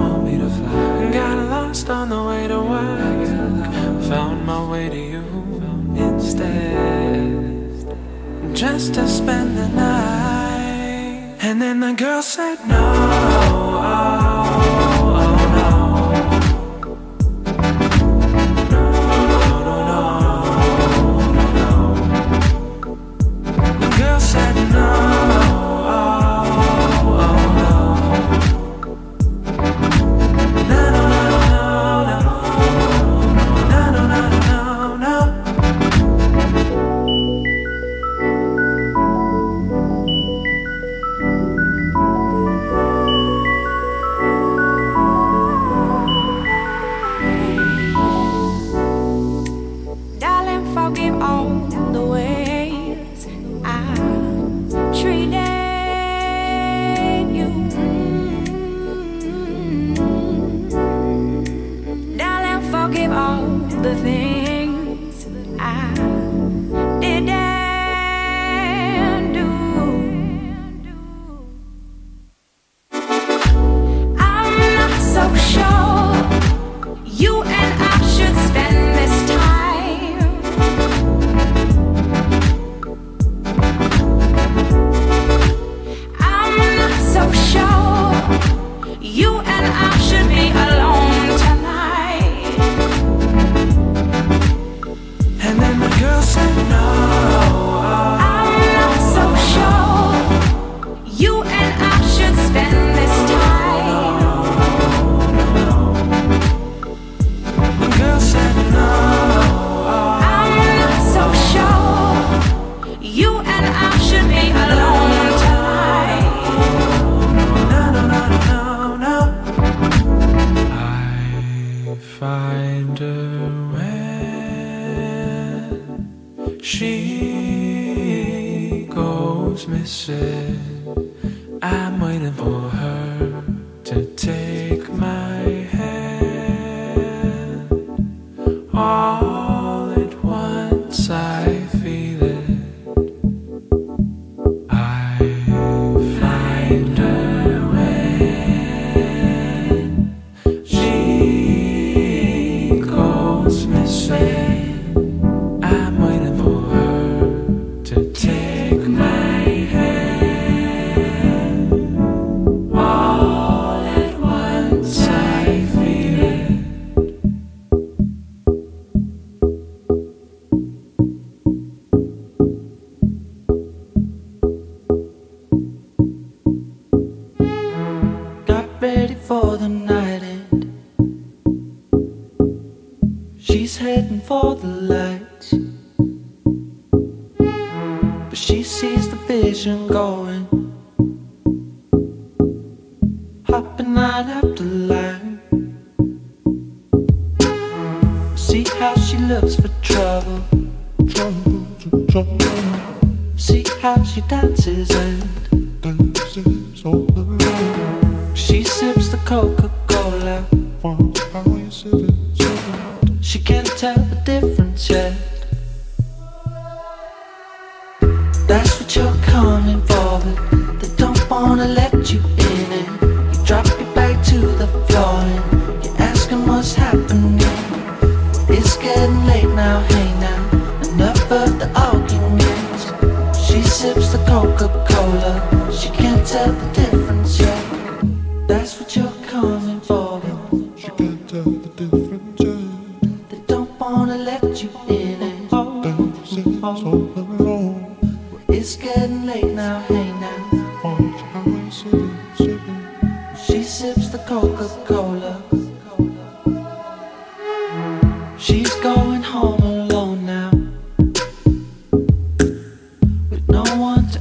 want me to fly. Got lost on the way to work. Found my way to you instead. Just to spend the night. And then the girl said no.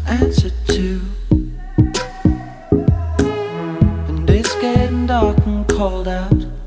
answer to. And it's getting dark and cold out.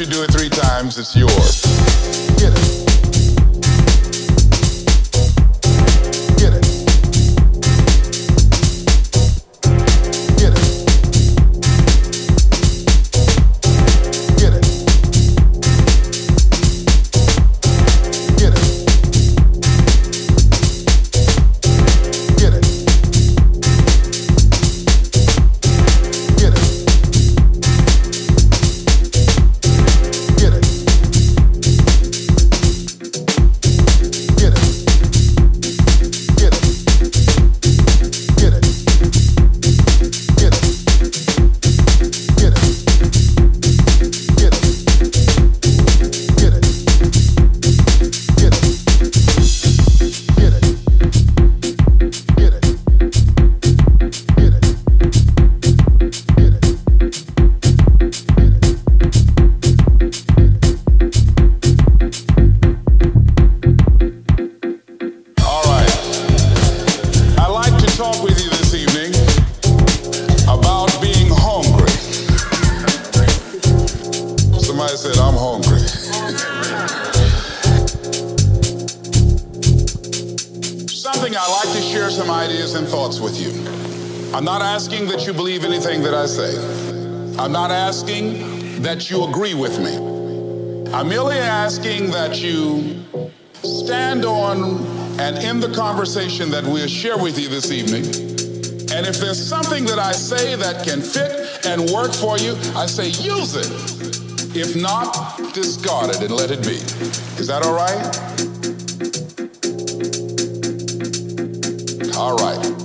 You do it three times, it's yours. Get it. That you agree with me. I'm merely asking that you stand on and in the conversation that we'll share with you this evening. And if there's something that I say that can fit and work for you, I say use it. If not, discard it and let it be. Is that all right? All right.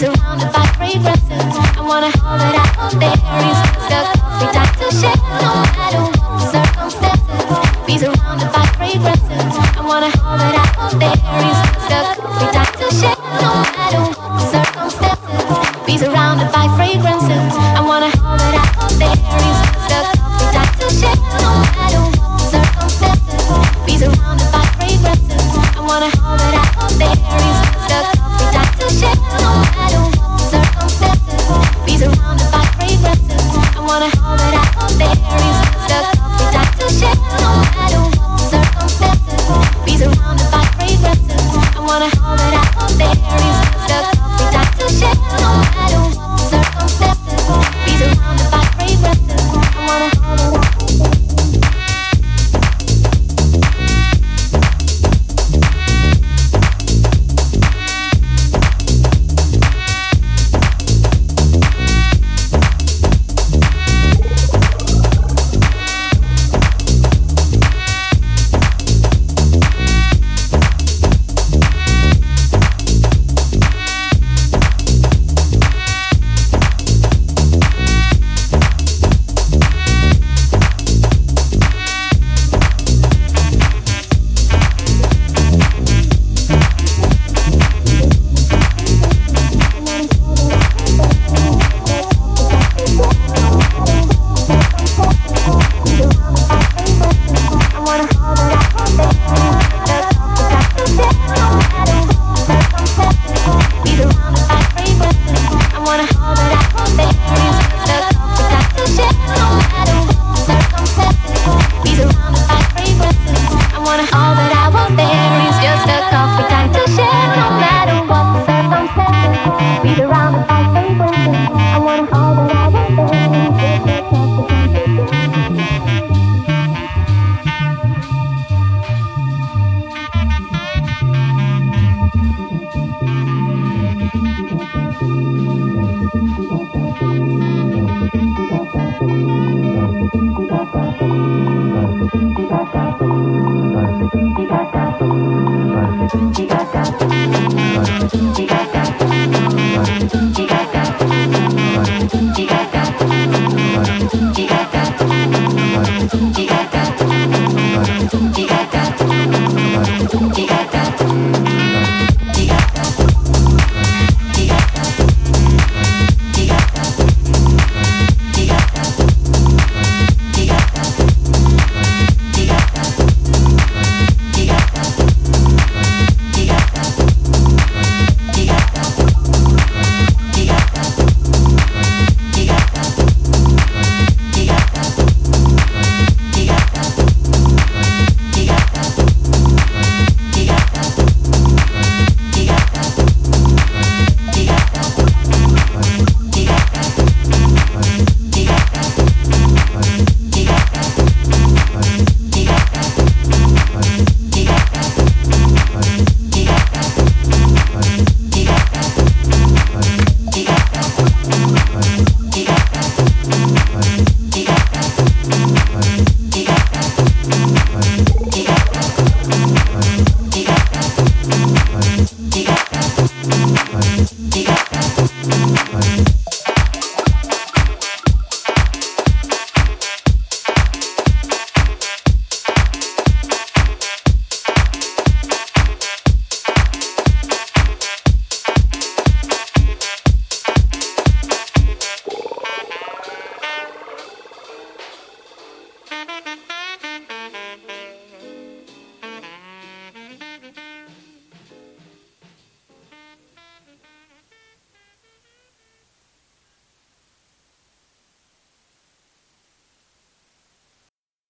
surrounded by free breath. I wanna hold it out there.